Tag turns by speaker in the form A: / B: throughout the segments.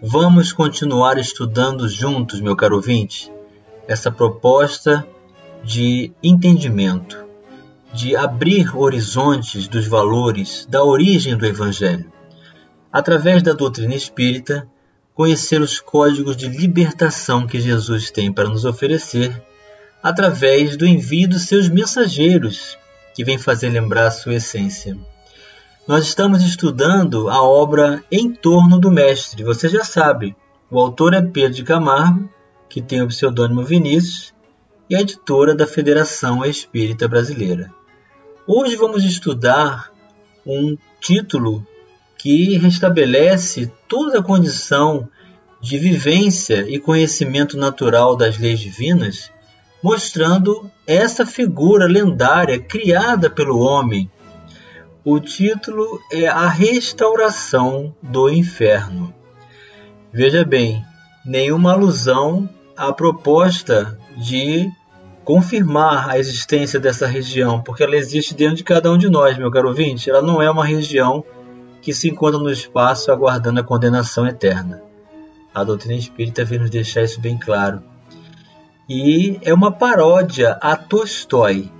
A: Vamos continuar estudando juntos, meu caro ouvinte, essa proposta de entendimento, de abrir horizontes dos valores da origem do Evangelho. Através da doutrina espírita, conhecer os códigos de libertação que Jesus tem para nos oferecer através do envio dos seus mensageiros, que vem fazer lembrar a sua essência. Nós estamos estudando a obra Em Torno do Mestre, você já sabe. O autor é Pedro de Camargo, que tem o pseudônimo Vinícius, e a editora da Federação Espírita Brasileira. Hoje vamos estudar um título que restabelece toda a condição de vivência e conhecimento natural das leis divinas mostrando essa figura lendária criada pelo homem. O título é A Restauração do Inferno. Veja bem, nenhuma alusão à proposta de confirmar a existência dessa região, porque ela existe dentro de cada um de nós, meu caro ouvinte. Ela não é uma região que se encontra no espaço aguardando a condenação eterna. A doutrina espírita vem nos deixar isso bem claro e é uma paródia a Tolstói.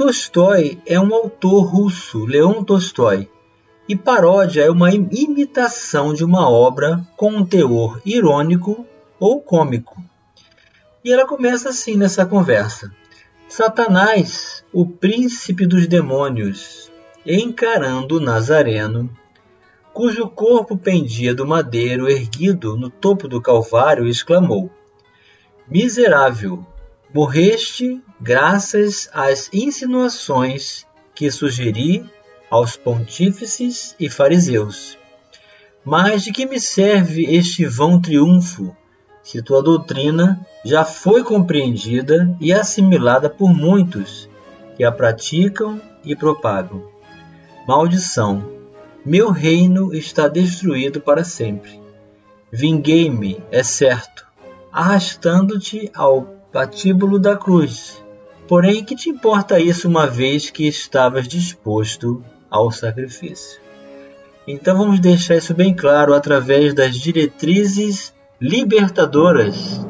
A: Tolstói é um autor russo, Leon Tolstói, e paródia é uma imitação de uma obra com um teor irônico ou cômico. E ela começa assim nessa conversa: Satanás, o príncipe dos demônios, encarando o Nazareno, cujo corpo pendia do madeiro erguido no topo do Calvário, exclamou: Miserável, morreste graças às insinuações que sugeri aos pontífices e fariseus. Mas de que me serve este vão triunfo, se tua doutrina já foi compreendida e assimilada por muitos que a praticam e propagam? Maldição! Meu reino está destruído para sempre. Vinguei-me, é certo, arrastando-te ao patíbulo da cruz. Porém, que te importa isso uma vez que estavas disposto ao sacrifício? Então vamos deixar isso bem claro através das diretrizes libertadoras.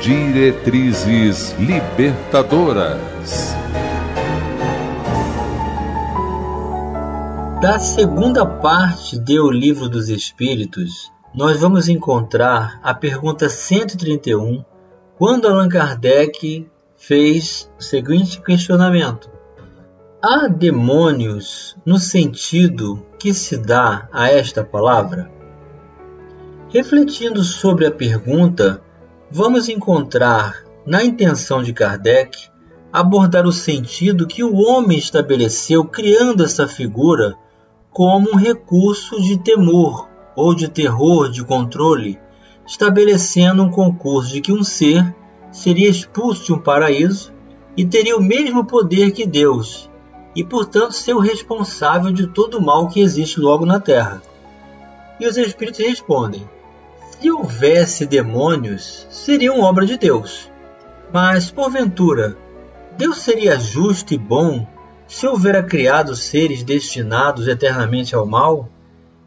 B: Diretrizes libertadoras.
A: Da segunda parte de O Livro dos Espíritos, nós vamos encontrar a pergunta 131, quando Allan Kardec fez o seguinte questionamento: Há demônios no sentido que se dá a esta palavra? Refletindo sobre a pergunta, vamos encontrar na intenção de Kardec abordar o sentido que o homem estabeleceu criando essa figura como um recurso de temor ou de terror de controle, estabelecendo um concurso de que um ser seria expulso de um paraíso e teria o mesmo poder que Deus, e portanto ser o responsável de todo o mal que existe logo na Terra. E os espíritos respondem: se houvesse demônios, seriam obra de Deus. Mas, porventura, Deus seria justo e bom se houvera criado seres destinados eternamente ao mal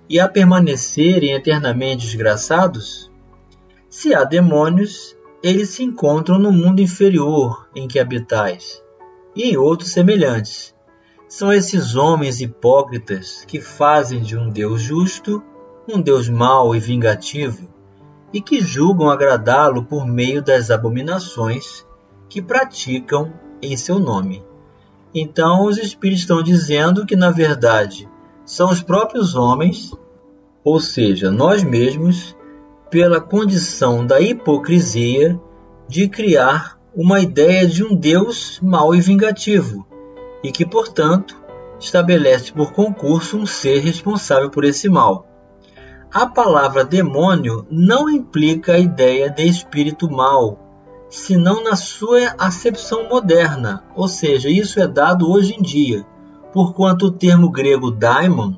A: e a permanecerem eternamente desgraçados? Se há demônios, eles se encontram no mundo inferior em que habitais e em outros semelhantes. São esses homens hipócritas que fazem de um Deus justo um Deus mau e vingativo e que julgam agradá-lo por meio das abominações que praticam em seu nome. Então, os espíritos estão dizendo que, na verdade, são os próprios homens, ou seja, nós mesmos, pela condição da hipocrisia de criar uma ideia de um Deus mau e vingativo, e que, portanto, estabelece por concurso um ser responsável por esse mal. a palavra demônio não implica a ideia de espírito mau, senão na sua acepção moderna, ou seja, isso é dado hoje em dia, porquanto o termo grego daimon,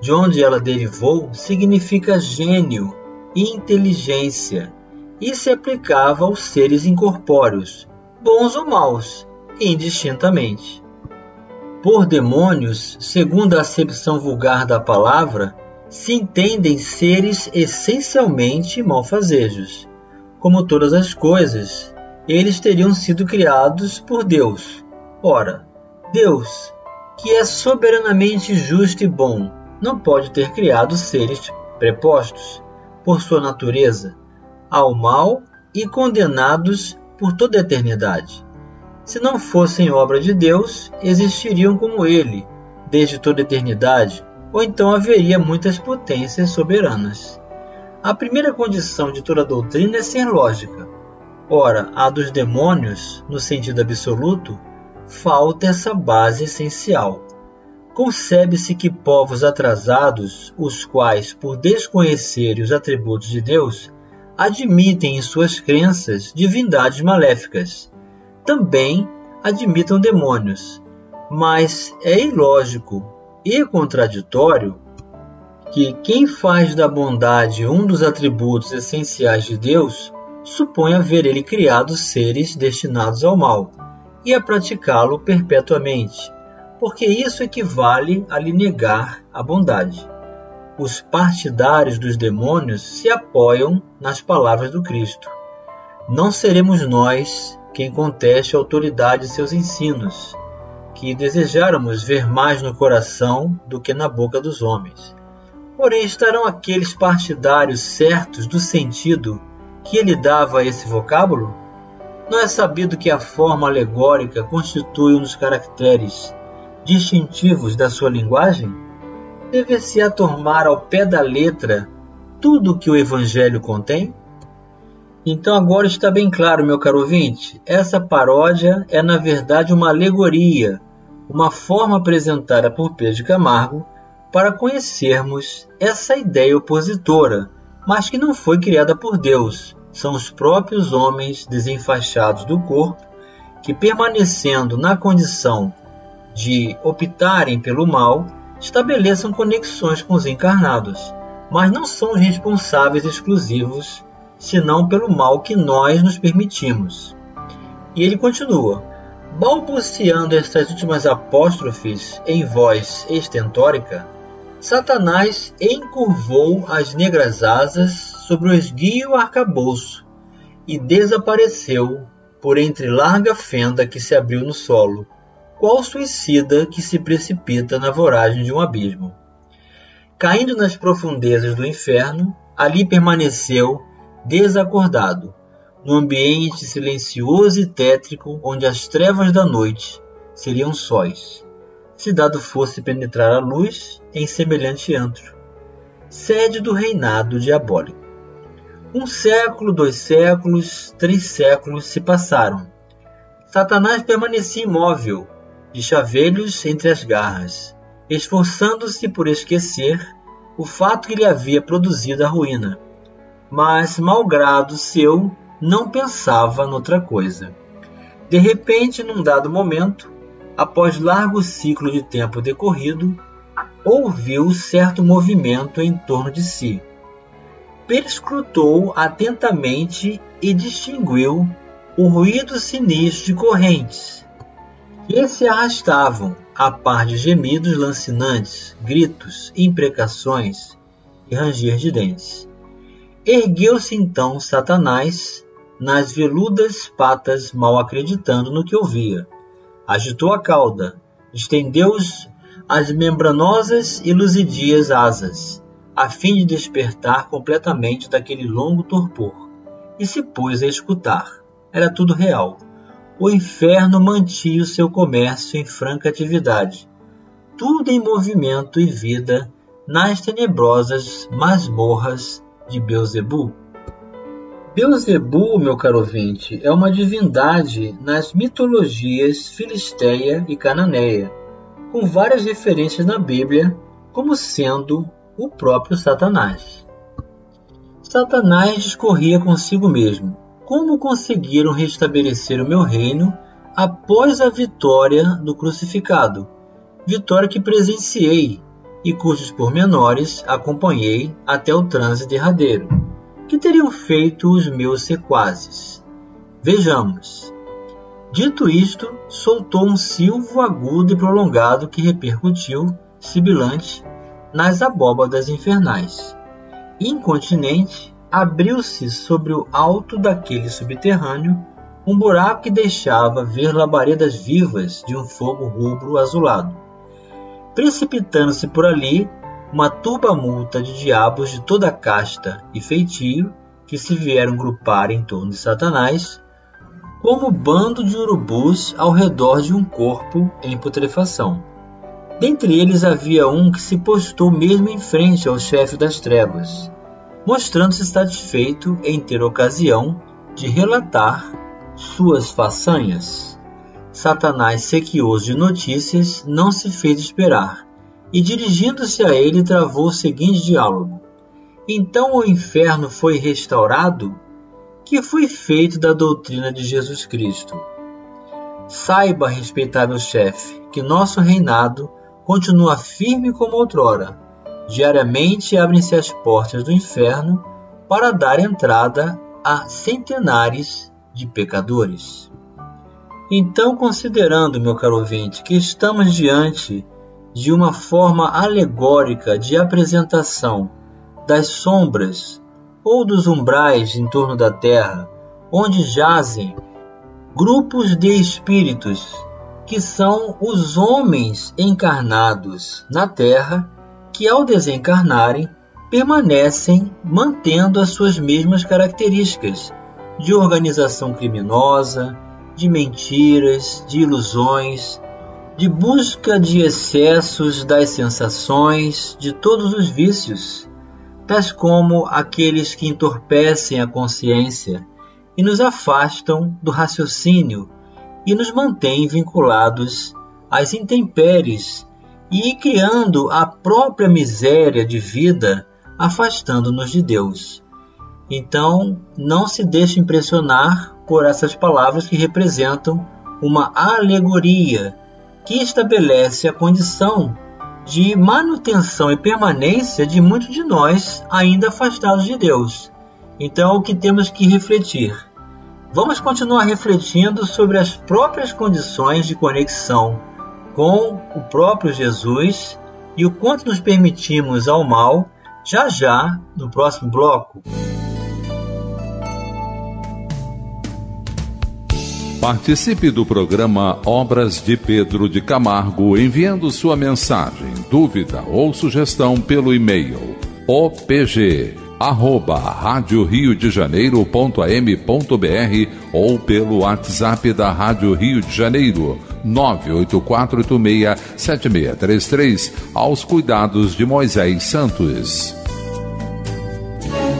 A: de onde ela derivou, significa gênio e inteligência, e se aplicava aos seres incorpóreos, bons ou maus, indistintamente. Por demônios, segundo a acepção vulgar da palavra, se entendem seres essencialmente malfazejos. Como todas as coisas, eles teriam sido criados por Deus. Ora, Deus, que é soberanamente justo e bom, não pode ter criado seres prepostos, por sua natureza, ao mal e condenados por toda a eternidade. Se não fossem obra de Deus, existiriam como ele, desde toda a eternidade, ou então haveria muitas potências soberanas. A primeira condição de toda doutrina é ser lógica. Ora, a dos demônios, no sentido absoluto, falta essa base essencial. Concebe-se que povos atrasados, os quais, por desconhecerem os atributos de Deus, admitem em suas crenças divindades maléficas, também admitam demônios, mas é ilógico e contraditório que quem faz da bondade um dos atributos essenciais de Deus supõe haver ele criado seres destinados ao mal e a praticá-lo perpetuamente, porque isso equivale a lhe negar a bondade. Os partidários dos demônios se apoiam nas palavras do Cristo. Não seremos nós quem conteste a autoridade de seus ensinos, que desejáramos ver mais no coração do que na boca dos homens. Porém, estarão aqueles partidários certos do sentido que ele dava a esse vocábulo? Não é sabido que a forma alegórica constitui um dos caracteres distintivos da sua linguagem? Deve-se atormar ao pé da letra tudo o que o Evangelho contém? Então agora está bem claro, meu caro ouvinte, essa paródia é na verdade uma alegoria uma forma apresentada por Pedro de Camargo para conhecermos essa ideia opositora, mas que não foi criada por Deus. São os próprios homens desenfaixados do corpo que, permanecendo na condição de optarem pelo mal, estabeleçam conexões com os encarnados, mas não são responsáveis exclusivos, senão pelo mal que nós nos permitimos. E ele continua: Balbuciando estas últimas apóstrofes em voz estentórica, Satanás encurvou as negras asas sobre o esguio arcabouço e desapareceu por entre larga fenda que se abriu no solo, qual suicida que se precipita na voragem de um abismo. Caindo nas profundezas do inferno, ali permaneceu desacordado, no ambiente silencioso e tétrico onde as trevas da noite seriam sóis, se dado fosse penetrar a luz em semelhante antro, sede do reinado diabólico. Um século, dois séculos, três séculos se passaram. Satanás permanecia imóvel, de chavelhos entre as garras, esforçando-se por esquecer o fato que lhe havia produzido a ruína. Mas, malgrado seu, não pensava noutra coisa. De repente, num dado momento, após largo ciclo de tempo decorrido, ouviu certo movimento em torno de si. Perscrutou atentamente e distinguiu o ruído sinistro de correntes que se arrastavam a par de gemidos lancinantes, gritos, imprecações e ranger de dentes. Ergueu-se então Satanás nas veludas patas, mal acreditando no que ouvia. Agitou a cauda, estendeu as membranosas e luzidias asas, a fim de despertar completamente daquele longo torpor, e se pôs a escutar. Era tudo real. O inferno mantinha o seu comércio em franca atividade, tudo em movimento e vida nas tenebrosas masmorras de Beuzebu. Beuzebu, meu caro ouvinte, é uma divindade nas mitologias filisteia e cananeia, com várias referências na Bíblia como sendo o próprio Satanás. Satanás discorria consigo mesmo: Como conseguiram restabelecer o meu reino após a vitória do crucificado? Vitória que presenciei e cujos pormenores acompanhei até o transe derradeiro. Que teriam feito os meus sequazes? Vejamos. Dito isto, soltou um silvo agudo e prolongado que repercutiu, sibilante, nas abóbadas infernais. Incontinente, abriu-se sobre o alto daquele subterrâneo um buraco que deixava ver labaredas vivas de um fogo rubro azulado. Precipitando-se por ali, uma turba multa de diabos de toda casta e feitio que se vieram grupar em torno de Satanás, como bando de urubus ao redor de um corpo em putrefação. Dentre eles havia um que se postou mesmo em frente ao chefe das trevas, mostrando-se satisfeito em ter ocasião de relatar suas façanhas. Satanás, sequioso de notícias, não se fez esperar e, dirigindo-se a ele, travou o seguinte diálogo: Então o inferno foi restaurado? Que foi feito da doutrina de Jesus Cristo? Saiba, respeitável chefe, que nosso reinado continua firme como outrora. Diariamente abrem-se as portas do inferno para dar entrada a centenares de pecadores. Então, considerando, meu caro ouvinte, que estamos diante de uma forma alegórica de apresentação das sombras ou dos umbrais em torno da Terra, onde jazem grupos de espíritos que são os homens encarnados na Terra que, ao desencarnarem, permanecem mantendo as suas mesmas características de organização criminosa, de mentiras, de ilusões, de busca de excessos das sensações, de todos os vícios, tais como aqueles que entorpecem a consciência e nos afastam do raciocínio e nos mantêm vinculados às intempéries e criando a própria miséria de vida, afastando-nos de Deus. Então, não se deixe impressionar por essas palavras que representam uma alegoria que estabelece a condição de manutenção e permanência de muitos de nós ainda afastados de Deus. Então, o que temos que refletir? Vamos continuar refletindo sobre as próprias condições de conexão com o próprio Jesus e o quanto nos permitimos ao mal já já no próximo bloco.
B: Participe do programa Obras de Pedro de Camargo enviando sua mensagem, dúvida ou sugestão pelo e-mail opg arroba rádio Rio de Janeiro.am.br ou pelo WhatsApp da Rádio Rio de Janeiro 984867633 aos cuidados de Moisés Santos.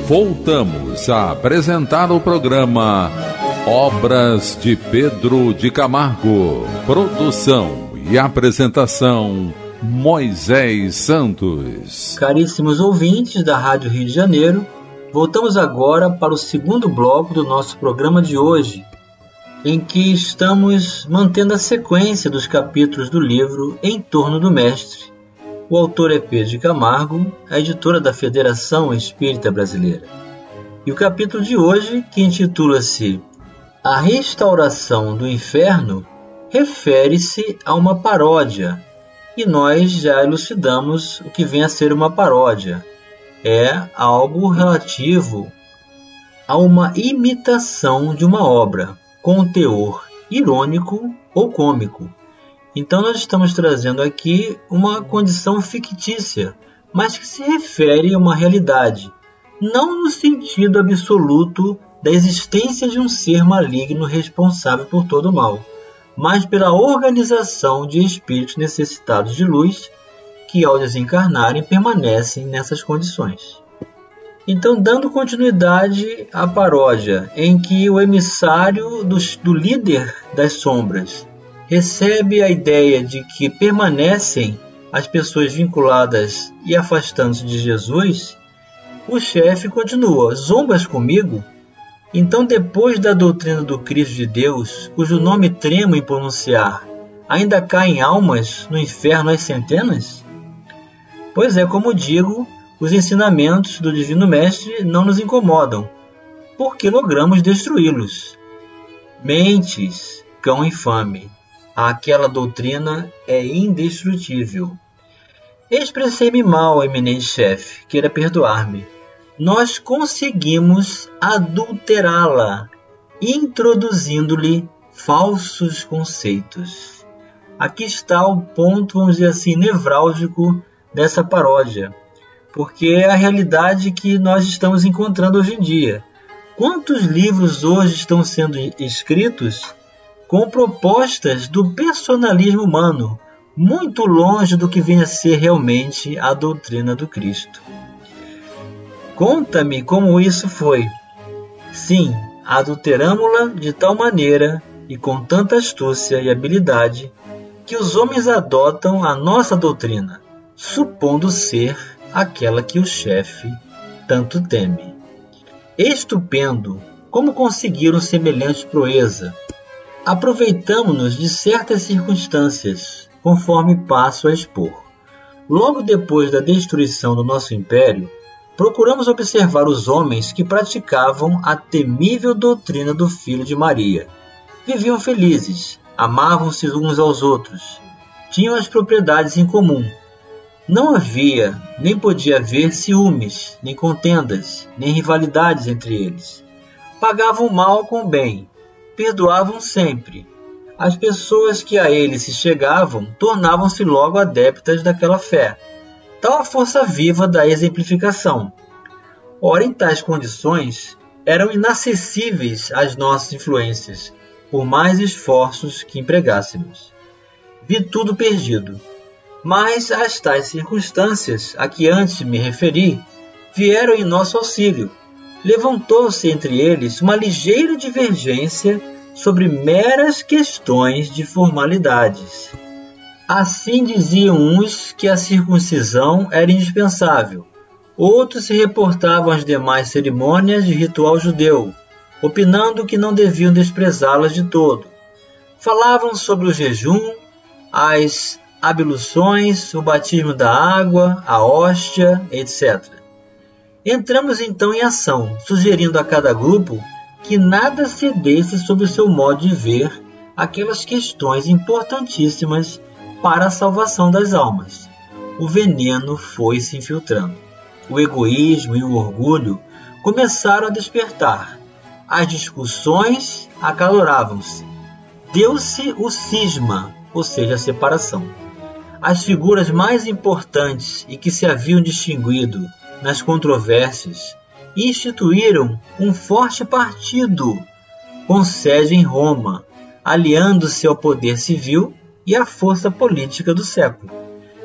B: Voltamos a apresentar o programa Obras de Pedro de Camargo. Produção e apresentação Moisés Santos.
A: Caríssimos ouvintes da Rádio Rio de Janeiro, voltamos agora para o segundo bloco do nosso programa de hoje, em que estamos mantendo a sequência dos capítulos do livro Em Torno do Mestre. O autor é Pedro de Camargo, a editora da Federação Espírita Brasileira. E o capítulo de hoje, que intitula-se a restauração do inferno refere-se a uma paródia, e nós já elucidamos o que vem a ser uma paródia. É algo relativo a uma imitação de uma obra, com teor irônico ou cômico. Então, nós estamos trazendo aqui uma condição fictícia, mas que se refere a uma realidade, não no sentido absoluto da existência de um ser maligno responsável por todo o mal, mas pela organização de espíritos necessitados de luz que, ao desencarnarem, permanecem nessas condições. Então, dando continuidade à paródia, em que o emissário do, do líder das sombras recebe a ideia de que permanecem as pessoas vinculadas e afastando-se de Jesus, o chefe continua: Zombas comigo? Então, depois da doutrina do Cristo de Deus, cujo nome tremo em pronunciar, ainda caem almas no inferno às centenas? Pois é, como digo, os ensinamentos do Divino Mestre não nos incomodam, porque logramos destruí-los. Mentes, cão infame, aquela doutrina é indestrutível. Expressei-me mal, eminente chefe, queira perdoar-me nós conseguimos adulterá-la, introduzindo-lhe falsos conceitos. Aqui está o ponto, vamos dizer assim, nevrálgico dessa paródia, porque é a realidade que nós estamos encontrando hoje em dia. Quantos livros hoje estão sendo escritos com propostas do personalismo humano, muito longe do que vem a ser realmente a doutrina do Cristo? Conta-me como isso foi. Sim, adulteramo-la de tal maneira e com tanta astúcia e habilidade que os homens adotam a nossa doutrina, supondo ser aquela que o chefe tanto teme. Estupendo como conseguiram semelhante proeza. Aproveitamo-nos de certas circunstâncias, conforme passo a expor. Logo depois da destruição do nosso império, procuramos observar os homens que praticavam a temível doutrina do Filho de Maria. Viviam felizes, amavam-se uns aos outros, tinham as propriedades em comum. Não havia, nem podia haver ciúmes, nem contendas, nem rivalidades entre eles. Pagavam mal com bem, perdoavam sempre. As pessoas que a eles se chegavam tornavam-se logo adeptas daquela fé tal a força viva da exemplificação. Ora, em tais condições, eram inacessíveis às nossas influências, por mais esforços que empregássemos. Vi tudo perdido. Mas as tais circunstâncias a que antes me referi vieram em nosso auxílio. Levantou-se entre eles uma ligeira divergência sobre meras questões de formalidades. Assim diziam uns que a circuncisão era indispensável, outros se reportavam às demais cerimônias de ritual judeu, opinando que não deviam desprezá-las de todo. Falavam sobre o jejum, as abluções, o batismo da água, a hóstia, etc. Entramos então em ação, sugerindo a cada grupo que nada cedesse sobre o seu modo de ver aquelas questões importantíssimas para a salvação das almas. O veneno foi se infiltrando. O egoísmo e o orgulho começaram a despertar. As discussões acaloravam-se. Deu-se o cisma, ou seja, a separação. As figuras mais importantes e que se haviam distinguido nas controvérsias instituíram um forte partido com sede em Roma, aliando-se ao poder civil e a força política do século.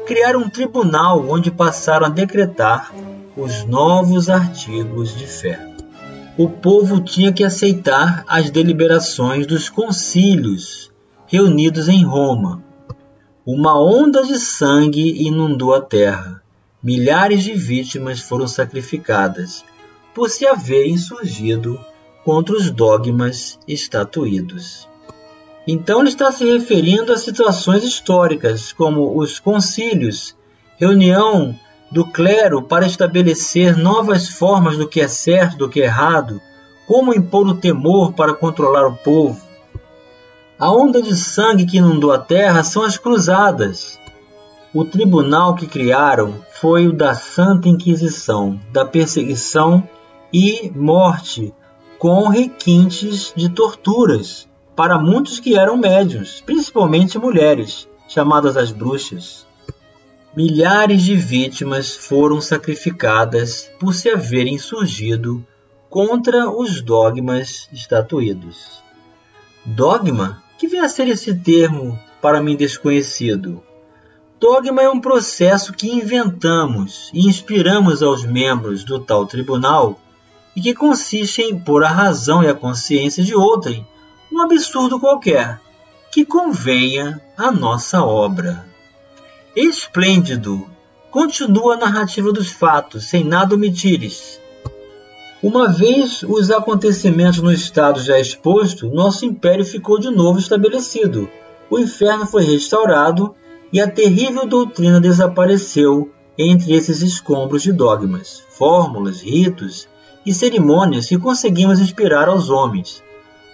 A: Criaram um tribunal onde passaram a decretar os novos artigos de fé. O povo tinha que aceitar as deliberações dos concílios reunidos em Roma. Uma onda de sangue inundou a terra. Milhares de vítimas foram sacrificadas por se haverem surgido contra os dogmas estatuídos. Então ele está se referindo a situações históricas, como os concílios, reunião do clero para estabelecer novas formas do que é certo, do que é errado, como impor o temor para controlar o povo. A onda de sangue que inundou a terra são as cruzadas. O tribunal que criaram foi o da Santa Inquisição, da perseguição e morte, com requintes de torturas para muitos que eram médiuns, principalmente mulheres, chamadas as bruxas. Milhares de vítimas foram sacrificadas por se haverem surgido contra os dogmas estatuídos. Dogma? Que vem a ser esse termo para mim desconhecido? Dogma é um processo que inventamos e inspiramos aos membros do tal tribunal e que consiste em pôr a razão e a consciência de outrem um absurdo qualquer que convenha à nossa obra. Esplêndido! Continua a narrativa dos fatos, sem nada omitires. Uma vez os acontecimentos no estado já exposto, nosso império ficou de novo estabelecido. O inferno foi restaurado e a terrível doutrina desapareceu entre esses escombros de dogmas, fórmulas, ritos e cerimônias que conseguimos inspirar aos homens.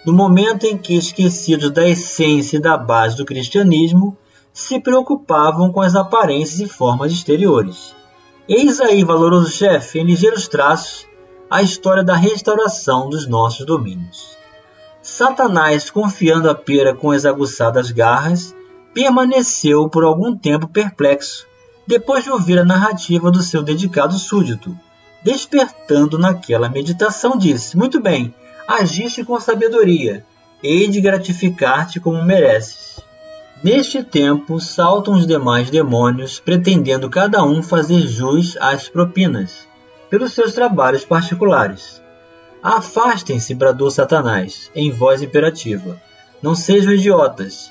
A: No momento em que, esquecidos da essência e da base do cristianismo, se preocupavam com as aparências e formas exteriores. Eis aí, valoroso chefe, em ligeiros traços, a história da restauração dos nossos domínios. Satanás, confiando a pera com as aguçadas garras, permaneceu por algum tempo perplexo, depois de ouvir a narrativa do seu dedicado súdito. Despertando naquela meditação, disse: Muito bem, agiste com sabedoria, hei de gratificar-te como mereces. Neste tempo saltam os demais demônios, pretendendo cada um fazer jus às propinas, pelos seus trabalhos particulares. Afastem-se, bradou Satanás, em voz imperativa. Não sejam idiotas.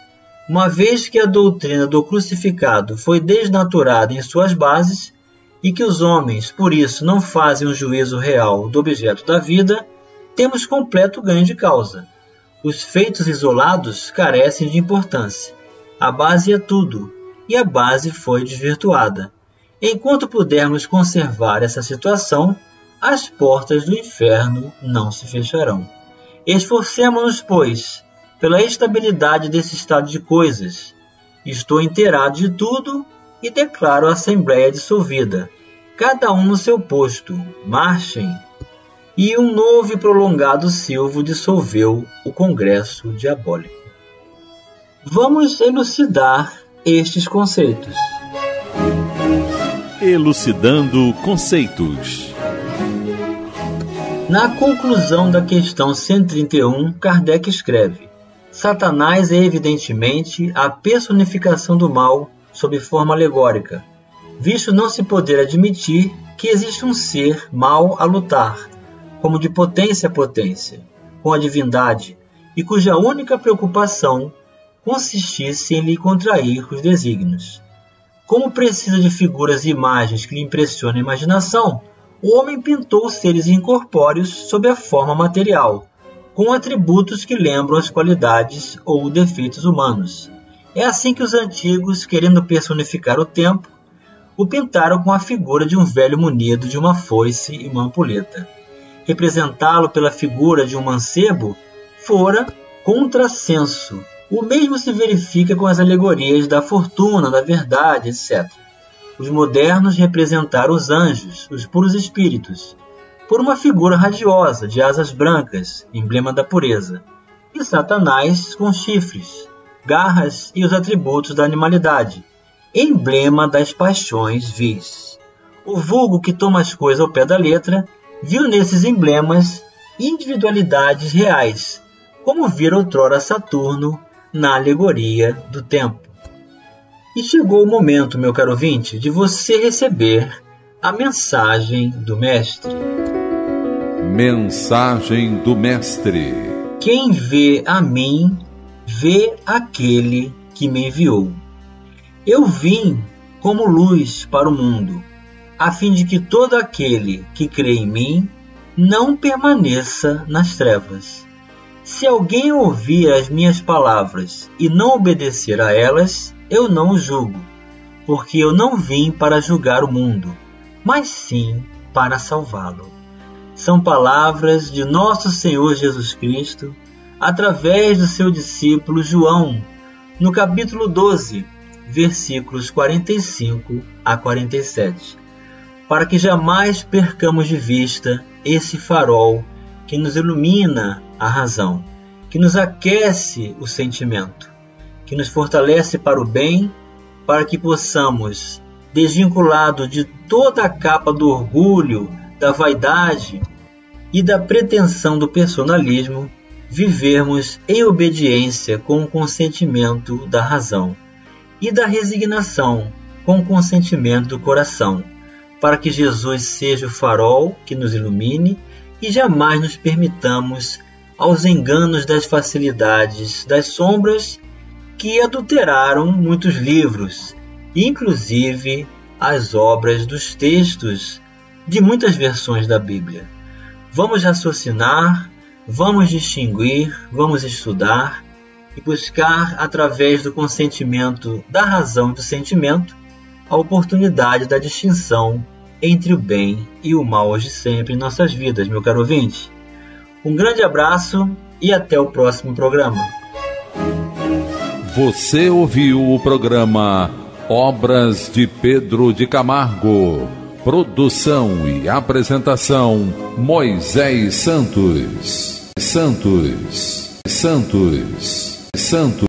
A: Uma vez que a doutrina do crucificado foi desnaturada em suas bases, e que os homens, por isso, não fazem um juízo real do objeto da vida, temos completo ganho de causa. Os feitos isolados carecem de importância a base é tudo, e a base foi desvirtuada. Enquanto pudermos conservar essa situação, as portas do inferno não se fecharão. Esforcemos-nos, pois, pela estabilidade desse estado de coisas. Estou inteirado de tudo e declaro a Assembleia dissolvida. Cada um no seu posto. Marchem! E um novo e prolongado silvo dissolveu o Congresso Diabólico. Vamos elucidar estes conceitos.
B: Elucidando conceitos.
A: Na conclusão da questão 131, Kardec escreve: Satanás é evidentemente a personificação do mal sob forma alegórica, visto não se poder admitir que existe um ser mal a lutar, como de potência a potência, com a divindade, e cuja única preocupação consistisse em lhe contrair os desígnios. Como precisa de figuras e imagens que lhe impressionem a imaginação, o homem pintou seres incorpóreos sob a forma material, com atributos que lembram as qualidades ou defeitos humanos. É assim que os antigos, querendo personificar o tempo, o pintaram com a figura de um velho munido de uma foice e uma ampulheta. Representá-lo pela figura de um mancebo fora contrassenso o mesmo se verifica com as alegorias da fortuna, da verdade, etc. Os modernos representaram os anjos, os puros espíritos, por uma figura radiosa de asas brancas, emblema da pureza, e Satanás com chifres, garras e os atributos da animalidade, emblema das paixões vis. O vulgo que toma as coisas ao pé da letra viu nesses emblemas individualidades reais, como vira outrora Saturno na alegoria do tempo. E chegou o momento, meu caro ouvinte, de você receber a mensagem do Mestre.
B: Mensagem do Mestre:
A: Quem vê a mim, vê aquele que me enviou. Eu vim como luz para o mundo, a fim de que todo aquele que crê em mim não permaneça nas trevas. Se alguém ouvir as minhas palavras e não obedecer a elas, eu não o julgo, porque eu não vim para julgar o mundo, mas sim para salvá-lo. São palavras de nosso Senhor Jesus Cristo, através do seu discípulo João, no capítulo 12, versículos 45 a 47, para que jamais percamos de vista esse farol que nos ilumina a razão, que nos aquece o sentimento, que nos fortalece para o bem, para que possamos, desvinculado de toda a capa do orgulho, da vaidade e da pretensão do personalismo, vivermos em obediência com o consentimento da razão e da resignação com o consentimento do coração, para que Jesus seja o farol que nos ilumine e jamais nos permitamos aos enganos das facilidades das sombras que adulteraram muitos livros inclusive as obras dos textos de muitas versões da Bíblia. Vamos raciocinar, vamos distinguir, vamos estudar e buscar, através do consentimento da razão e do sentimento, a oportunidade da distinção entre o bem e o mal hoje sempre em nossas vidas, meu caro ouvinte. Um grande abraço e até o próximo programa.
B: Você ouviu o programa Obras de Pedro de Camargo. Produção e apresentação Moisés Santos. Santos. Santos. Santos.